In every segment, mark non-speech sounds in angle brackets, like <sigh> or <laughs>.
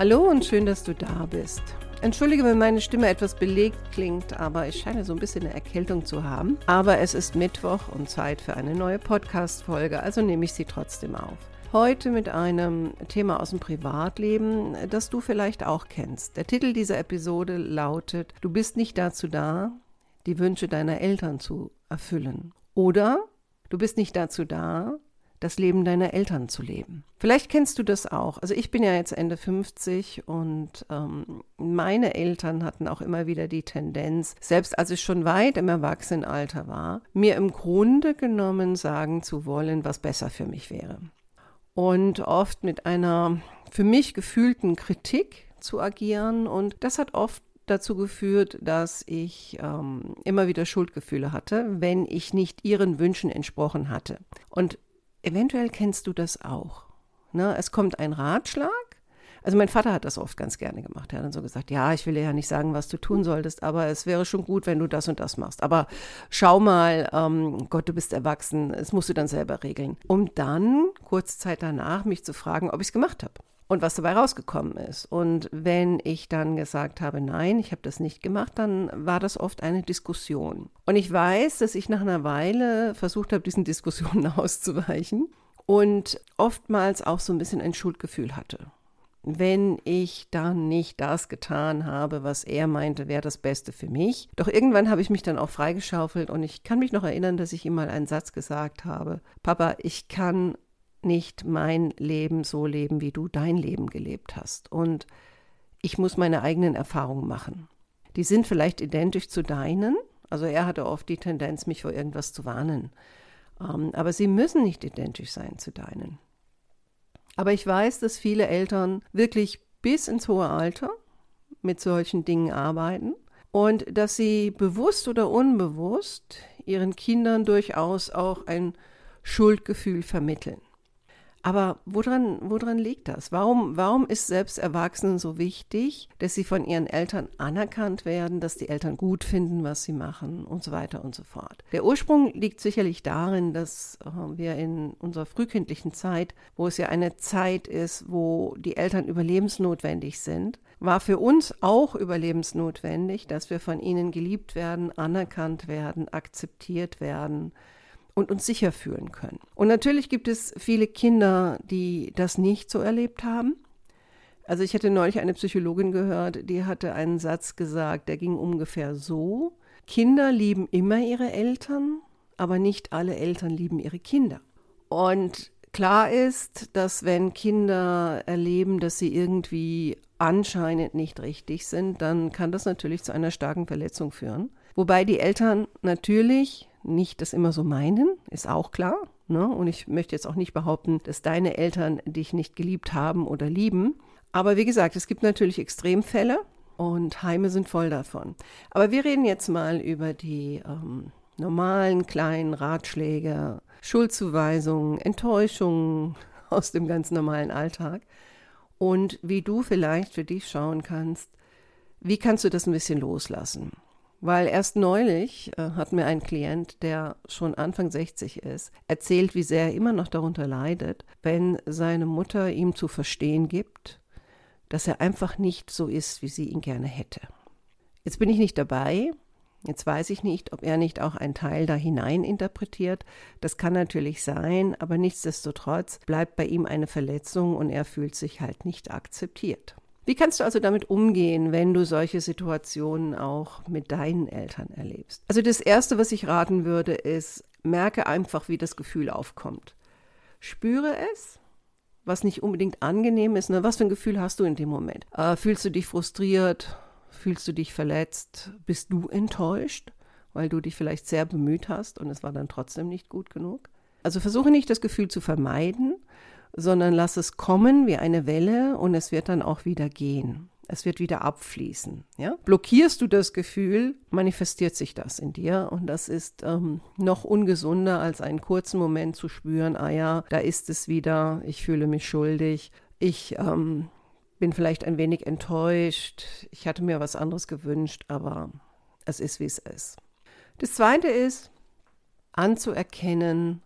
Hallo und schön, dass du da bist. Entschuldige, wenn meine Stimme etwas belegt klingt, aber ich scheine so ein bisschen eine Erkältung zu haben. Aber es ist Mittwoch und Zeit für eine neue Podcast-Folge, also nehme ich sie trotzdem auf. Heute mit einem Thema aus dem Privatleben, das du vielleicht auch kennst. Der Titel dieser Episode lautet: Du bist nicht dazu da, die Wünsche deiner Eltern zu erfüllen. Oder du bist nicht dazu da, das Leben deiner Eltern zu leben. Vielleicht kennst du das auch. Also ich bin ja jetzt Ende 50 und ähm, meine Eltern hatten auch immer wieder die Tendenz, selbst als ich schon weit im Erwachsenenalter war, mir im Grunde genommen sagen zu wollen, was besser für mich wäre. Und oft mit einer für mich gefühlten Kritik zu agieren. Und das hat oft dazu geführt, dass ich ähm, immer wieder Schuldgefühle hatte, wenn ich nicht ihren Wünschen entsprochen hatte. Und eventuell kennst du das auch. Ne? Es kommt ein Ratschlag. Also mein Vater hat das oft ganz gerne gemacht. Er hat dann so gesagt, ja, ich will dir ja nicht sagen, was du tun solltest, aber es wäre schon gut, wenn du das und das machst. Aber schau mal, ähm, Gott, du bist erwachsen, das musst du dann selber regeln. Um dann, kurze Zeit danach, mich zu fragen, ob ich es gemacht habe und was dabei rausgekommen ist. Und wenn ich dann gesagt habe, nein, ich habe das nicht gemacht, dann war das oft eine Diskussion. Und ich weiß, dass ich nach einer Weile versucht habe, diesen Diskussionen <laughs> auszuweichen und oftmals auch so ein bisschen ein Schuldgefühl hatte. Wenn ich dann nicht das getan habe, was er meinte, wäre das Beste für mich. Doch irgendwann habe ich mich dann auch freigeschaufelt und ich kann mich noch erinnern, dass ich ihm mal einen Satz gesagt habe. Papa, ich kann nicht mein Leben so leben, wie du dein Leben gelebt hast. Und ich muss meine eigenen Erfahrungen machen. Die sind vielleicht identisch zu deinen. Also er hatte oft die Tendenz, mich vor irgendwas zu warnen. Ähm, aber sie müssen nicht identisch sein zu deinen. Aber ich weiß, dass viele Eltern wirklich bis ins hohe Alter mit solchen Dingen arbeiten und dass sie bewusst oder unbewusst ihren Kindern durchaus auch ein Schuldgefühl vermitteln. Aber woran, woran liegt das? Warum, warum ist selbst Erwachsenen so wichtig, dass sie von ihren Eltern anerkannt werden, dass die Eltern gut finden, was sie machen und so weiter und so fort? Der Ursprung liegt sicherlich darin, dass äh, wir in unserer frühkindlichen Zeit, wo es ja eine Zeit ist, wo die Eltern überlebensnotwendig sind, war für uns auch überlebensnotwendig, dass wir von ihnen geliebt werden, anerkannt werden, akzeptiert werden und uns sicher fühlen können. Und natürlich gibt es viele Kinder, die das nicht so erlebt haben. Also ich hatte neulich eine Psychologin gehört, die hatte einen Satz gesagt, der ging ungefähr so, Kinder lieben immer ihre Eltern, aber nicht alle Eltern lieben ihre Kinder. Und klar ist, dass wenn Kinder erleben, dass sie irgendwie anscheinend nicht richtig sind, dann kann das natürlich zu einer starken Verletzung führen. Wobei die Eltern natürlich nicht das immer so meinen, ist auch klar. Ne? Und ich möchte jetzt auch nicht behaupten, dass deine Eltern dich nicht geliebt haben oder lieben. Aber wie gesagt, es gibt natürlich Extremfälle und Heime sind voll davon. Aber wir reden jetzt mal über die ähm, normalen kleinen Ratschläge, Schuldzuweisungen, Enttäuschungen <laughs> aus dem ganz normalen Alltag und wie du vielleicht für dich schauen kannst, wie kannst du das ein bisschen loslassen? Weil erst neulich äh, hat mir ein Klient, der schon Anfang 60 ist, erzählt, wie sehr er immer noch darunter leidet, wenn seine Mutter ihm zu verstehen gibt, dass er einfach nicht so ist, wie sie ihn gerne hätte. Jetzt bin ich nicht dabei. Jetzt weiß ich nicht, ob er nicht auch einen Teil da hinein interpretiert. Das kann natürlich sein, aber nichtsdestotrotz bleibt bei ihm eine Verletzung und er fühlt sich halt nicht akzeptiert. Wie kannst du also damit umgehen, wenn du solche Situationen auch mit deinen Eltern erlebst? Also das Erste, was ich raten würde, ist, merke einfach, wie das Gefühl aufkommt. Spüre es, was nicht unbedingt angenehm ist. Ne? Was für ein Gefühl hast du in dem Moment? Äh, fühlst du dich frustriert? Fühlst du dich verletzt? Bist du enttäuscht, weil du dich vielleicht sehr bemüht hast und es war dann trotzdem nicht gut genug? Also versuche nicht das Gefühl zu vermeiden, sondern lass es kommen wie eine Welle und es wird dann auch wieder gehen. es wird wieder abfließen. Ja? Blockierst du das Gefühl, manifestiert sich das in dir und das ist ähm, noch ungesunder, als einen kurzen Moment zu spüren, ah ja, da ist es wieder, ich fühle mich schuldig, ich ähm, bin vielleicht ein wenig enttäuscht, ich hatte mir was anderes gewünscht, aber es ist, wie es ist. Das Zweite ist, anzuerkennen,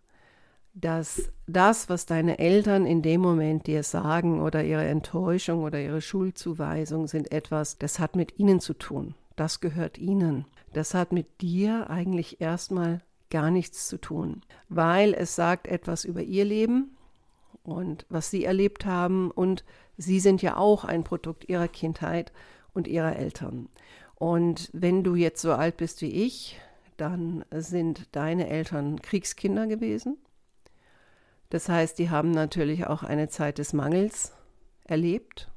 dass das, was deine Eltern in dem Moment dir sagen oder ihre Enttäuschung oder ihre Schulzuweisung sind etwas, das hat mit ihnen zu tun. Das gehört ihnen. Das hat mit dir eigentlich erstmal gar nichts zu tun, weil es sagt etwas über ihr Leben und was sie erlebt haben und sie sind ja auch ein Produkt ihrer Kindheit und ihrer Eltern. Und wenn du jetzt so alt bist wie ich, dann sind deine Eltern Kriegskinder gewesen das heißt, die haben natürlich auch eine Zeit des Mangels erlebt.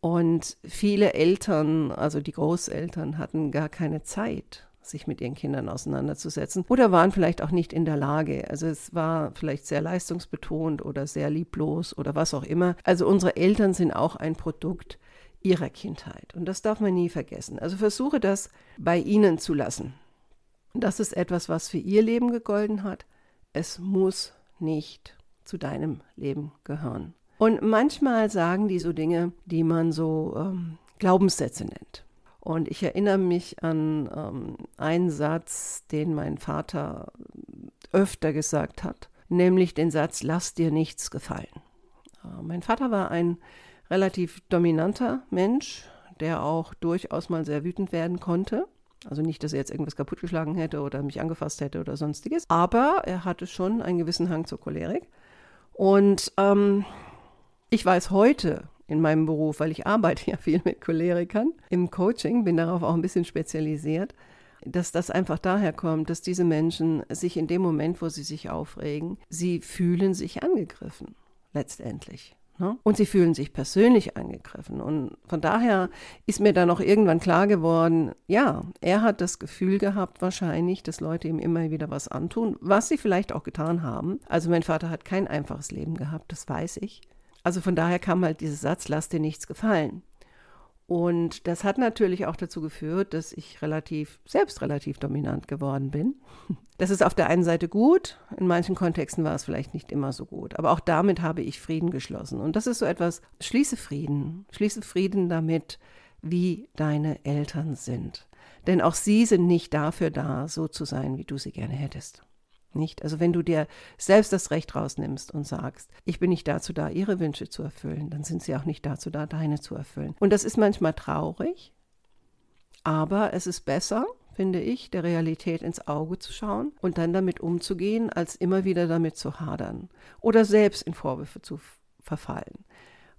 Und viele Eltern, also die Großeltern, hatten gar keine Zeit, sich mit ihren Kindern auseinanderzusetzen oder waren vielleicht auch nicht in der Lage. Also es war vielleicht sehr leistungsbetont oder sehr lieblos oder was auch immer. Also unsere Eltern sind auch ein Produkt ihrer Kindheit und das darf man nie vergessen. Also versuche das bei ihnen zu lassen. Das ist etwas, was für ihr Leben gegolten hat. Es muss nicht zu deinem Leben gehören. Und manchmal sagen die so Dinge, die man so ähm, Glaubenssätze nennt. Und ich erinnere mich an ähm, einen Satz, den mein Vater öfter gesagt hat, nämlich den Satz, lass dir nichts gefallen. Äh, mein Vater war ein relativ dominanter Mensch, der auch durchaus mal sehr wütend werden konnte. Also nicht, dass er jetzt irgendwas kaputtgeschlagen hätte oder mich angefasst hätte oder sonstiges, aber er hatte schon einen gewissen Hang zur Cholerik. Und ähm, ich weiß heute in meinem Beruf, weil ich arbeite <laughs> ja viel mit Cholerikern im Coaching, bin darauf auch ein bisschen spezialisiert, dass das einfach daher kommt, dass diese Menschen sich in dem Moment, wo sie sich aufregen, sie fühlen sich angegriffen, letztendlich. Ne? Und sie fühlen sich persönlich angegriffen. Und von daher ist mir dann auch irgendwann klar geworden, ja, er hat das Gefühl gehabt wahrscheinlich, dass Leute ihm immer wieder was antun, was sie vielleicht auch getan haben. Also mein Vater hat kein einfaches Leben gehabt, das weiß ich. Also von daher kam halt dieser Satz, lass dir nichts gefallen. Und das hat natürlich auch dazu geführt, dass ich relativ, selbst relativ dominant geworden bin. <laughs> Das ist auf der einen Seite gut, in manchen Kontexten war es vielleicht nicht immer so gut. Aber auch damit habe ich Frieden geschlossen. Und das ist so etwas, schließe Frieden. Schließe Frieden damit, wie deine Eltern sind. Denn auch sie sind nicht dafür da, so zu sein, wie du sie gerne hättest. Nicht? Also wenn du dir selbst das Recht rausnimmst und sagst, ich bin nicht dazu da, ihre Wünsche zu erfüllen, dann sind sie auch nicht dazu da, deine zu erfüllen. Und das ist manchmal traurig, aber es ist besser, finde ich, der Realität ins Auge zu schauen und dann damit umzugehen, als immer wieder damit zu hadern oder selbst in Vorwürfe zu verfallen.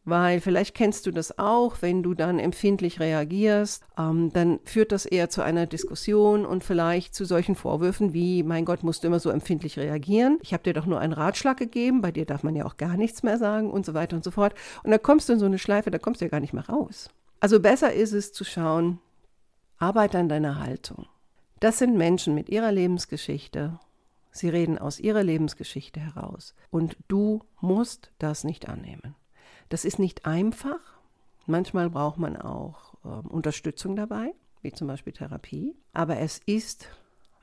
Weil vielleicht kennst du das auch, wenn du dann empfindlich reagierst, ähm, dann führt das eher zu einer Diskussion und vielleicht zu solchen Vorwürfen wie, mein Gott, musst du immer so empfindlich reagieren? Ich habe dir doch nur einen Ratschlag gegeben, bei dir darf man ja auch gar nichts mehr sagen und so weiter und so fort. Und dann kommst du in so eine Schleife, da kommst du ja gar nicht mehr raus. Also besser ist es zu schauen, arbeite an deiner Haltung. Das sind Menschen mit ihrer Lebensgeschichte. Sie reden aus ihrer Lebensgeschichte heraus. Und du musst das nicht annehmen. Das ist nicht einfach. Manchmal braucht man auch äh, Unterstützung dabei, wie zum Beispiel Therapie. Aber es ist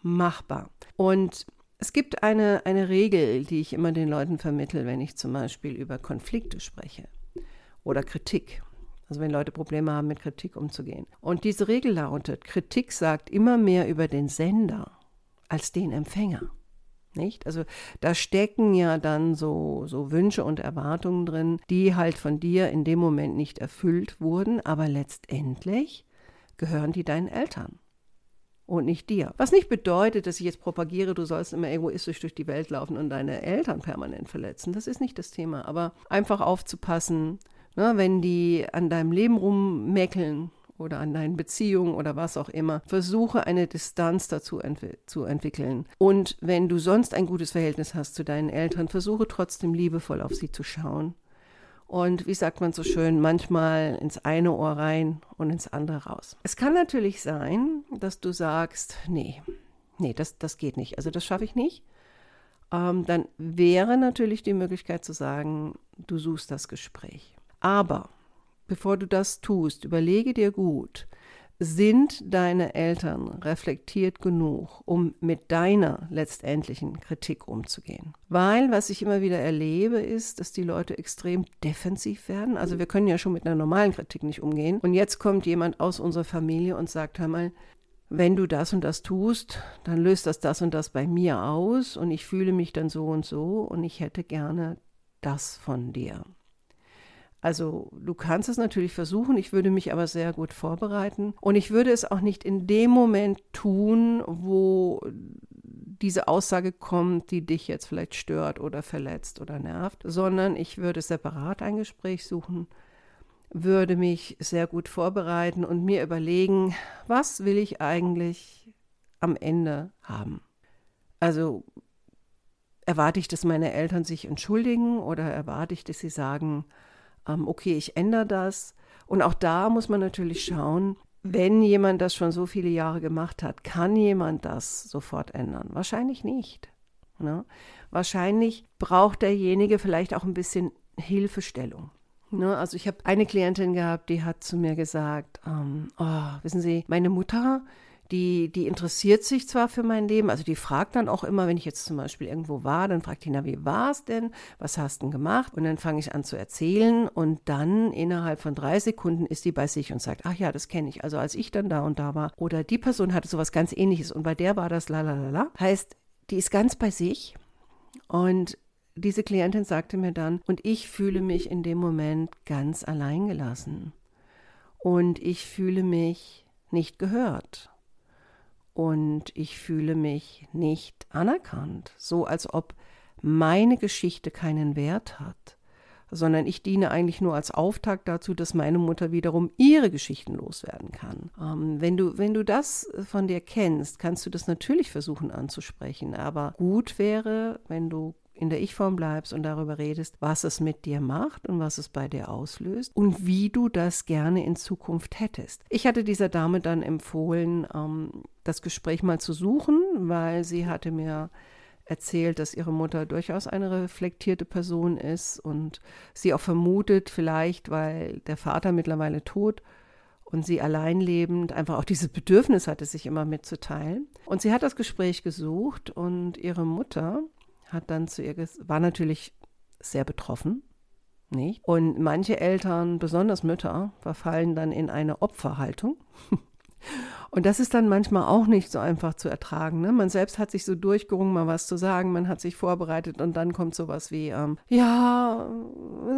machbar. Und es gibt eine, eine Regel, die ich immer den Leuten vermittle, wenn ich zum Beispiel über Konflikte spreche oder Kritik. Also wenn Leute Probleme haben, mit Kritik umzugehen. Und diese Regel lautet, Kritik sagt immer mehr über den Sender als den Empfänger. Nicht? Also da stecken ja dann so, so Wünsche und Erwartungen drin, die halt von dir in dem Moment nicht erfüllt wurden, aber letztendlich gehören die deinen Eltern und nicht dir. Was nicht bedeutet, dass ich jetzt propagiere, du sollst immer egoistisch durch die Welt laufen und deine Eltern permanent verletzen. Das ist nicht das Thema, aber einfach aufzupassen, ne, wenn die an deinem Leben rummäckeln oder an deinen Beziehungen oder was auch immer. Versuche eine Distanz dazu entwi zu entwickeln. Und wenn du sonst ein gutes Verhältnis hast zu deinen Eltern, versuche trotzdem liebevoll auf sie zu schauen. Und wie sagt man so schön, manchmal ins eine Ohr rein und ins andere raus. Es kann natürlich sein, dass du sagst, nee, nee, das, das geht nicht. Also das schaffe ich nicht. Ähm, dann wäre natürlich die Möglichkeit zu sagen, du suchst das Gespräch. Aber bevor du das tust, überlege dir gut, sind deine Eltern reflektiert genug, um mit deiner letztendlichen Kritik umzugehen? Weil, was ich immer wieder erlebe, ist, dass die Leute extrem defensiv werden. Also wir können ja schon mit einer normalen Kritik nicht umgehen. Und jetzt kommt jemand aus unserer Familie und sagt, hör mal, wenn du das und das tust, dann löst das das und das bei mir aus und ich fühle mich dann so und so und ich hätte gerne das von dir. Also du kannst es natürlich versuchen, ich würde mich aber sehr gut vorbereiten und ich würde es auch nicht in dem Moment tun, wo diese Aussage kommt, die dich jetzt vielleicht stört oder verletzt oder nervt, sondern ich würde separat ein Gespräch suchen, würde mich sehr gut vorbereiten und mir überlegen, was will ich eigentlich am Ende haben. Also erwarte ich, dass meine Eltern sich entschuldigen oder erwarte ich, dass sie sagen, ähm, okay, ich ändere das. Und auch da muss man natürlich schauen, wenn jemand das schon so viele Jahre gemacht hat, kann jemand das sofort ändern? Wahrscheinlich nicht. Ne? Wahrscheinlich braucht derjenige vielleicht auch ein bisschen Hilfestellung. Ne? Also ich habe eine Klientin gehabt, die hat zu mir gesagt, ähm, oh, wissen Sie, meine Mutter, die, die interessiert sich zwar für mein Leben, also die fragt dann auch immer, wenn ich jetzt zum Beispiel irgendwo war, dann fragt die, na, wie war es denn? Was hast du denn gemacht? Und dann fange ich an zu erzählen und dann innerhalb von drei Sekunden ist die bei sich und sagt, ach ja, das kenne ich. Also als ich dann da und da war oder die Person hatte sowas ganz ähnliches und bei der war das la la la la. Heißt, die ist ganz bei sich und diese Klientin sagte mir dann, und ich fühle mich in dem Moment ganz alleingelassen. Und ich fühle mich nicht gehört und ich fühle mich nicht anerkannt, so als ob meine Geschichte keinen Wert hat, sondern ich diene eigentlich nur als Auftakt dazu, dass meine Mutter wiederum ihre Geschichten loswerden kann. Ähm, wenn, du, wenn du das von dir kennst, kannst du das natürlich versuchen anzusprechen, aber gut wäre, wenn du in der Ich-Form bleibst und darüber redest, was es mit dir macht und was es bei dir auslöst und wie du das gerne in Zukunft hättest. Ich hatte dieser Dame dann empfohlen, ähm, das Gespräch mal zu suchen, weil sie hatte mir erzählt, dass ihre Mutter durchaus eine reflektierte Person ist und sie auch vermutet, vielleicht weil der Vater mittlerweile tot und sie allein lebend einfach auch dieses Bedürfnis hatte, sich immer mitzuteilen. Und sie hat das Gespräch gesucht und ihre Mutter hat dann zu ihr, war natürlich sehr betroffen, nicht? Und manche Eltern, besonders Mütter, verfallen dann in eine Opferhaltung. <laughs> Und das ist dann manchmal auch nicht so einfach zu ertragen. Ne? Man selbst hat sich so durchgerungen, mal was zu sagen, man hat sich vorbereitet und dann kommt sowas wie, ähm, ja,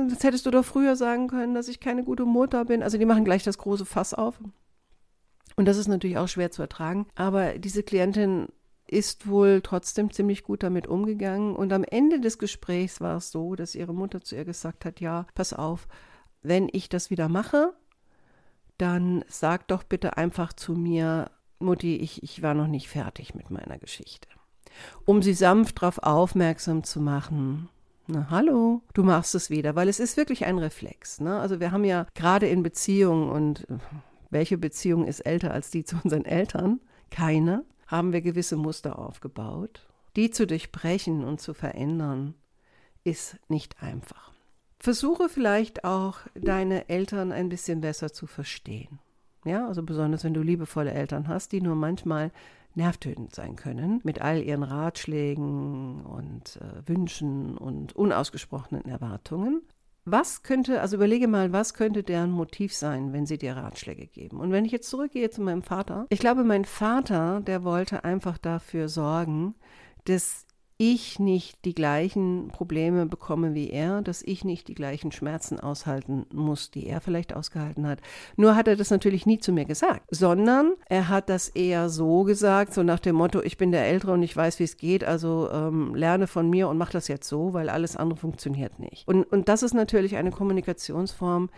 das hättest du doch früher sagen können, dass ich keine gute Mutter bin. Also die machen gleich das große Fass auf. Und das ist natürlich auch schwer zu ertragen. Aber diese Klientin ist wohl trotzdem ziemlich gut damit umgegangen. Und am Ende des Gesprächs war es so, dass ihre Mutter zu ihr gesagt hat, ja, pass auf, wenn ich das wieder mache, dann sag doch bitte einfach zu mir, Mutti, ich, ich war noch nicht fertig mit meiner Geschichte. Um sie sanft darauf aufmerksam zu machen, na, hallo, du machst es wieder, weil es ist wirklich ein Reflex. Ne? Also wir haben ja gerade in Beziehungen und welche Beziehung ist älter als die zu unseren Eltern? Keine haben wir gewisse Muster aufgebaut. Die zu durchbrechen und zu verändern, ist nicht einfach. Versuche vielleicht auch deine Eltern ein bisschen besser zu verstehen. Ja, also besonders wenn du liebevolle Eltern hast, die nur manchmal nervtötend sein können, mit all ihren Ratschlägen und äh, Wünschen und unausgesprochenen Erwartungen. Was könnte, also überlege mal, was könnte deren Motiv sein, wenn sie dir Ratschläge geben? Und wenn ich jetzt zurückgehe zu meinem Vater, ich glaube, mein Vater, der wollte einfach dafür sorgen, dass ich nicht die gleichen Probleme bekomme wie er, dass ich nicht die gleichen Schmerzen aushalten muss, die er vielleicht ausgehalten hat. Nur hat er das natürlich nie zu mir gesagt, sondern er hat das eher so gesagt, so nach dem Motto, ich bin der Ältere und ich weiß, wie es geht, also ähm, lerne von mir und mach das jetzt so, weil alles andere funktioniert nicht. Und, und das ist natürlich eine Kommunikationsform,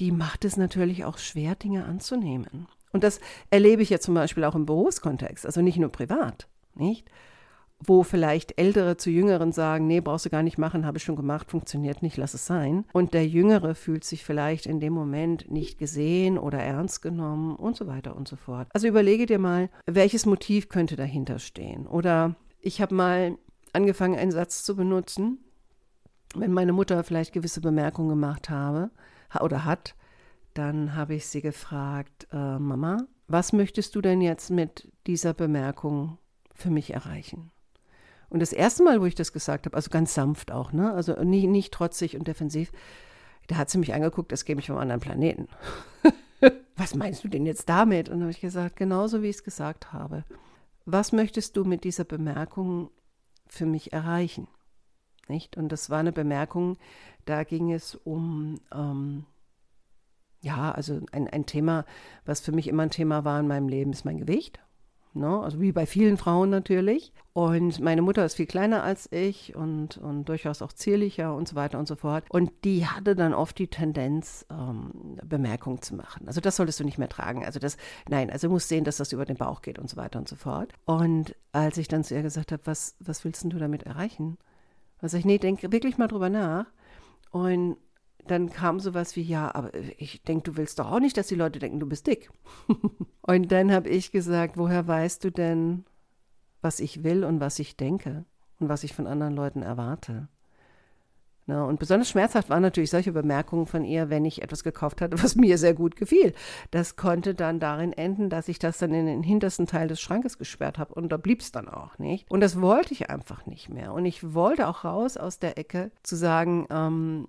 die macht es natürlich auch schwer, Dinge anzunehmen. Und das erlebe ich ja zum Beispiel auch im Berufskontext, also nicht nur privat, nicht? Wo vielleicht Ältere zu Jüngeren sagen, nee, brauchst du gar nicht machen, habe ich schon gemacht, funktioniert nicht, lass es sein. Und der Jüngere fühlt sich vielleicht in dem Moment nicht gesehen oder ernst genommen und so weiter und so fort. Also überlege dir mal, welches Motiv könnte dahinter stehen. Oder ich habe mal angefangen, einen Satz zu benutzen, wenn meine Mutter vielleicht gewisse Bemerkungen gemacht habe oder hat, dann habe ich sie gefragt, äh, Mama, was möchtest du denn jetzt mit dieser Bemerkung für mich erreichen? Und das erste Mal, wo ich das gesagt habe, also ganz sanft auch, ne? also nicht, nicht trotzig und defensiv, da hat sie mich angeguckt, das käme ich vom anderen Planeten. <laughs> was meinst du denn jetzt damit? Und habe ich gesagt, genauso wie ich es gesagt habe. Was möchtest du mit dieser Bemerkung für mich erreichen? Nicht? Und das war eine Bemerkung, da ging es um, ähm, ja, also ein, ein Thema, was für mich immer ein Thema war in meinem Leben, ist mein Gewicht. Ne? Also wie bei vielen Frauen natürlich. Und meine Mutter ist viel kleiner als ich und, und durchaus auch zierlicher und so weiter und so fort. Und die hatte dann oft die Tendenz, ähm, Bemerkungen zu machen. Also das solltest du nicht mehr tragen. Also das, nein, also du musst sehen, dass das über den Bauch geht und so weiter und so fort. Und als ich dann zu ihr gesagt habe, was, was willst du damit erreichen? Also ich, nee, denke wirklich mal drüber nach. Und dann kam sowas wie, ja, aber ich denke, du willst doch auch nicht, dass die Leute denken, du bist dick. <laughs> und dann habe ich gesagt, woher weißt du denn, was ich will und was ich denke und was ich von anderen Leuten erwarte? Na, und besonders schmerzhaft waren natürlich solche Bemerkungen von ihr, wenn ich etwas gekauft hatte, was <laughs> mir sehr gut gefiel. Das konnte dann darin enden, dass ich das dann in den hintersten Teil des Schrankes gesperrt habe und da blieb es dann auch nicht. Und das wollte ich einfach nicht mehr. Und ich wollte auch raus aus der Ecke zu sagen, ähm,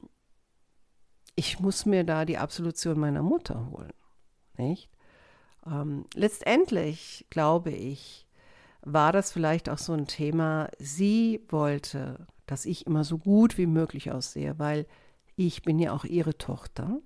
ich muss mir da die Absolution meiner Mutter holen. Nicht? Ähm, letztendlich, glaube ich, war das vielleicht auch so ein Thema, sie wollte, dass ich immer so gut wie möglich aussehe, weil ich bin ja auch ihre Tochter.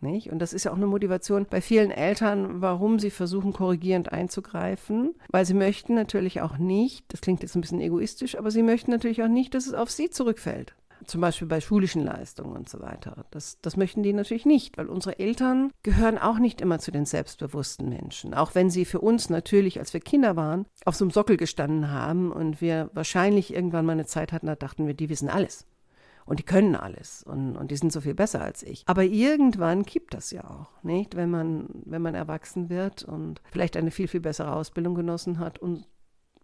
Nicht? Und das ist ja auch eine Motivation bei vielen Eltern, warum sie versuchen, korrigierend einzugreifen, weil sie möchten natürlich auch nicht, das klingt jetzt ein bisschen egoistisch, aber sie möchten natürlich auch nicht, dass es auf sie zurückfällt zum Beispiel bei schulischen Leistungen und so weiter. Das, das möchten die natürlich nicht, weil unsere Eltern gehören auch nicht immer zu den selbstbewussten Menschen. Auch wenn sie für uns natürlich, als wir Kinder waren, auf so einem Sockel gestanden haben und wir wahrscheinlich irgendwann mal eine Zeit hatten, da dachten wir, die wissen alles. Und die können alles und, und die sind so viel besser als ich. Aber irgendwann kippt das ja auch, nicht? Wenn man, wenn man erwachsen wird und vielleicht eine viel, viel bessere Ausbildung genossen hat und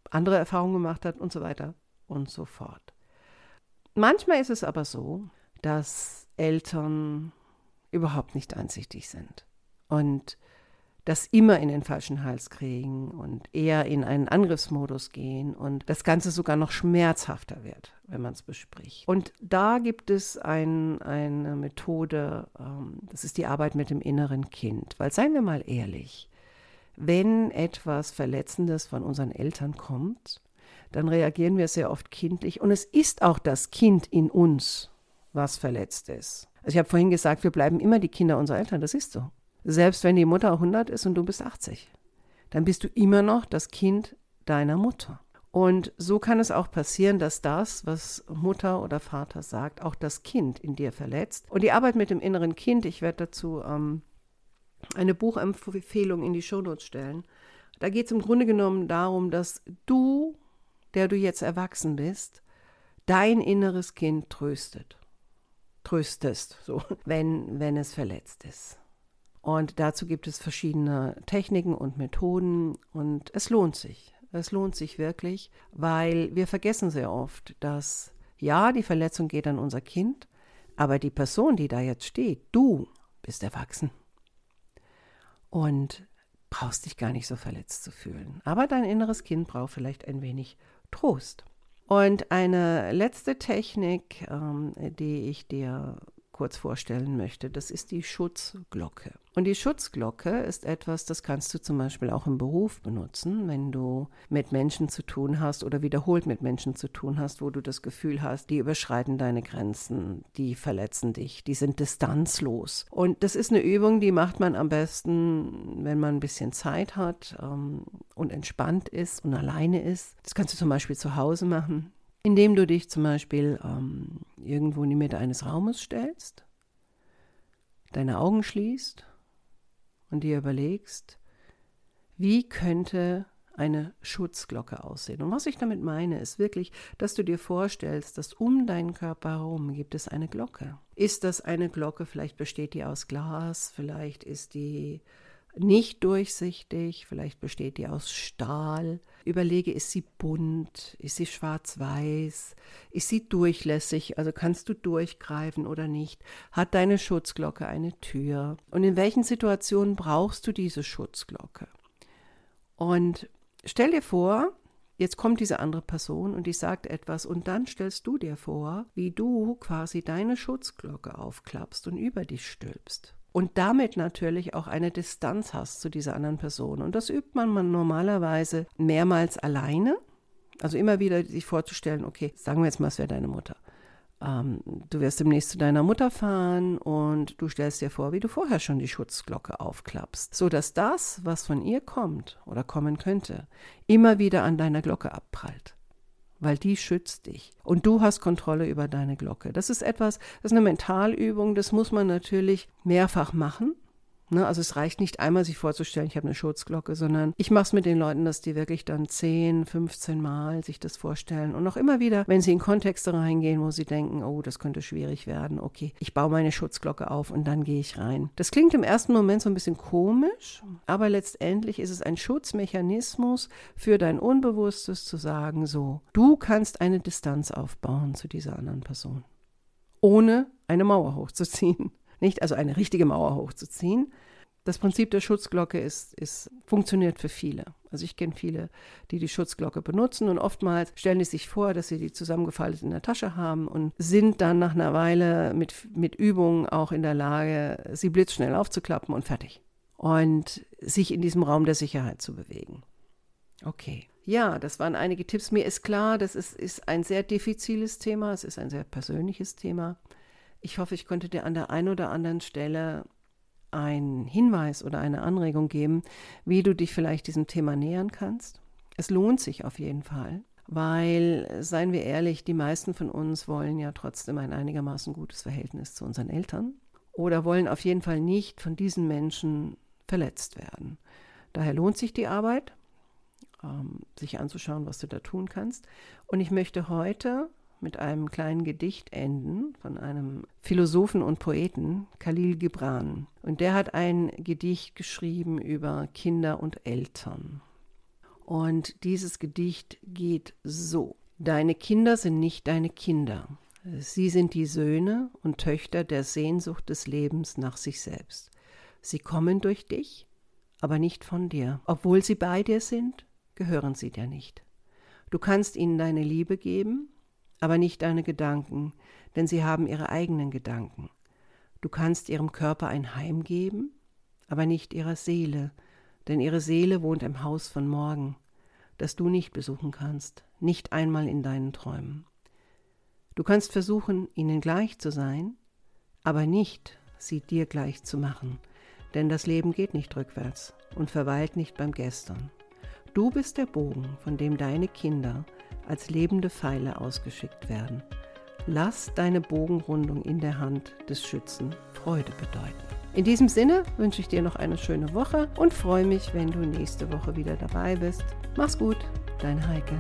andere Erfahrungen gemacht hat und so weiter und so fort. Manchmal ist es aber so, dass Eltern überhaupt nicht einsichtig sind und das immer in den falschen Hals kriegen und eher in einen Angriffsmodus gehen und das Ganze sogar noch schmerzhafter wird, wenn man es bespricht. Und da gibt es ein, eine Methode, ähm, das ist die Arbeit mit dem inneren Kind. Weil seien wir mal ehrlich, wenn etwas Verletzendes von unseren Eltern kommt, dann reagieren wir sehr oft kindlich. Und es ist auch das Kind in uns, was verletzt ist. Also ich habe vorhin gesagt, wir bleiben immer die Kinder unserer Eltern. Das ist so. Selbst wenn die Mutter 100 ist und du bist 80, dann bist du immer noch das Kind deiner Mutter. Und so kann es auch passieren, dass das, was Mutter oder Vater sagt, auch das Kind in dir verletzt. Und die Arbeit mit dem inneren Kind, ich werde dazu ähm, eine Buchempfehlung in die Shownotes stellen. Da geht es im Grunde genommen darum, dass du der du jetzt erwachsen bist, dein inneres Kind tröstet. Tröstest, so, <laughs> wenn, wenn es verletzt ist. Und dazu gibt es verschiedene Techniken und Methoden und es lohnt sich. Es lohnt sich wirklich, weil wir vergessen sehr oft, dass ja, die Verletzung geht an unser Kind, aber die Person, die da jetzt steht, du bist erwachsen. Und brauchst dich gar nicht so verletzt zu fühlen. Aber dein inneres Kind braucht vielleicht ein wenig Trost. Und eine letzte Technik, ähm, die ich dir kurz vorstellen möchte, das ist die Schutzglocke. Und die Schutzglocke ist etwas, das kannst du zum Beispiel auch im Beruf benutzen, wenn du mit Menschen zu tun hast oder wiederholt mit Menschen zu tun hast, wo du das Gefühl hast, die überschreiten deine Grenzen, die verletzen dich, die sind distanzlos. Und das ist eine Übung, die macht man am besten, wenn man ein bisschen Zeit hat ähm, und entspannt ist und alleine ist. Das kannst du zum Beispiel zu Hause machen, indem du dich zum Beispiel ähm, irgendwo in die Mitte eines Raumes stellst, deine Augen schließt und dir überlegst, wie könnte eine Schutzglocke aussehen. Und was ich damit meine, ist wirklich, dass du dir vorstellst, dass um deinen Körper herum gibt es eine Glocke. Ist das eine Glocke, vielleicht besteht die aus Glas, vielleicht ist die nicht durchsichtig, vielleicht besteht die aus Stahl. Überlege, ist sie bunt, ist sie schwarz-weiß, ist sie durchlässig, also kannst du durchgreifen oder nicht? Hat deine Schutzglocke eine Tür? Und in welchen Situationen brauchst du diese Schutzglocke? Und stell dir vor, Jetzt kommt diese andere Person und die sagt etwas und dann stellst du dir vor, wie du quasi deine Schutzglocke aufklappst und über dich stülpst und damit natürlich auch eine Distanz hast zu dieser anderen Person. Und das übt man normalerweise mehrmals alleine. Also immer wieder sich vorzustellen, okay, sagen wir jetzt mal, es wäre deine Mutter. Ähm, du wirst demnächst zu deiner Mutter fahren und du stellst dir vor, wie du vorher schon die Schutzglocke aufklappst, sodass das, was von ihr kommt oder kommen könnte, immer wieder an deiner Glocke abprallt weil die schützt dich. Und du hast Kontrolle über deine Glocke. Das ist etwas, das ist eine Mentalübung, das muss man natürlich mehrfach machen. Ne? Also es reicht nicht einmal sich vorzustellen, ich habe eine Schutzglocke, sondern ich mache es mit den Leuten, dass die wirklich dann 10, 15 Mal sich das vorstellen und auch immer wieder, wenn sie in Kontexte reingehen, wo sie denken, oh, das könnte schwierig werden, okay, ich baue meine Schutzglocke auf und dann gehe ich rein. Das klingt im ersten Moment so ein bisschen komisch, aber letztendlich ist es ein Schutzmechanismus für dein Unbewusstes zu sagen, so, du kannst eine Distanz aufbauen zu dieser anderen Person, ohne eine Mauer hochzuziehen. Nicht also eine richtige Mauer hochzuziehen. Das Prinzip der Schutzglocke ist, ist, funktioniert für viele. Also ich kenne viele, die die Schutzglocke benutzen und oftmals stellen die sich vor, dass sie die zusammengefaltet in der Tasche haben und sind dann nach einer Weile mit, mit Übungen auch in der Lage, sie blitzschnell aufzuklappen und fertig. Und sich in diesem Raum der Sicherheit zu bewegen. Okay. Ja, das waren einige Tipps. Mir ist klar, das ist, ist ein sehr diffiziles Thema, es ist ein sehr persönliches Thema. Ich hoffe, ich konnte dir an der einen oder anderen Stelle einen Hinweis oder eine Anregung geben, wie du dich vielleicht diesem Thema nähern kannst. Es lohnt sich auf jeden Fall, weil, seien wir ehrlich, die meisten von uns wollen ja trotzdem ein einigermaßen gutes Verhältnis zu unseren Eltern oder wollen auf jeden Fall nicht von diesen Menschen verletzt werden. Daher lohnt sich die Arbeit, ähm, sich anzuschauen, was du da tun kannst. Und ich möchte heute mit einem kleinen Gedicht enden von einem Philosophen und Poeten, Khalil Gibran. Und der hat ein Gedicht geschrieben über Kinder und Eltern. Und dieses Gedicht geht so. Deine Kinder sind nicht deine Kinder. Sie sind die Söhne und Töchter der Sehnsucht des Lebens nach sich selbst. Sie kommen durch dich, aber nicht von dir. Obwohl sie bei dir sind, gehören sie dir nicht. Du kannst ihnen deine Liebe geben, aber nicht deine Gedanken, denn sie haben ihre eigenen Gedanken. Du kannst ihrem Körper ein Heim geben, aber nicht ihrer Seele, denn ihre Seele wohnt im Haus von morgen, das du nicht besuchen kannst, nicht einmal in deinen Träumen. Du kannst versuchen, ihnen gleich zu sein, aber nicht sie dir gleich zu machen, denn das Leben geht nicht rückwärts und verweilt nicht beim Gestern. Du bist der Bogen, von dem deine Kinder als lebende Pfeile ausgeschickt werden. Lass deine Bogenrundung in der Hand des Schützen Freude bedeuten. In diesem Sinne wünsche ich dir noch eine schöne Woche und freue mich, wenn du nächste Woche wieder dabei bist. Mach's gut, dein Heike.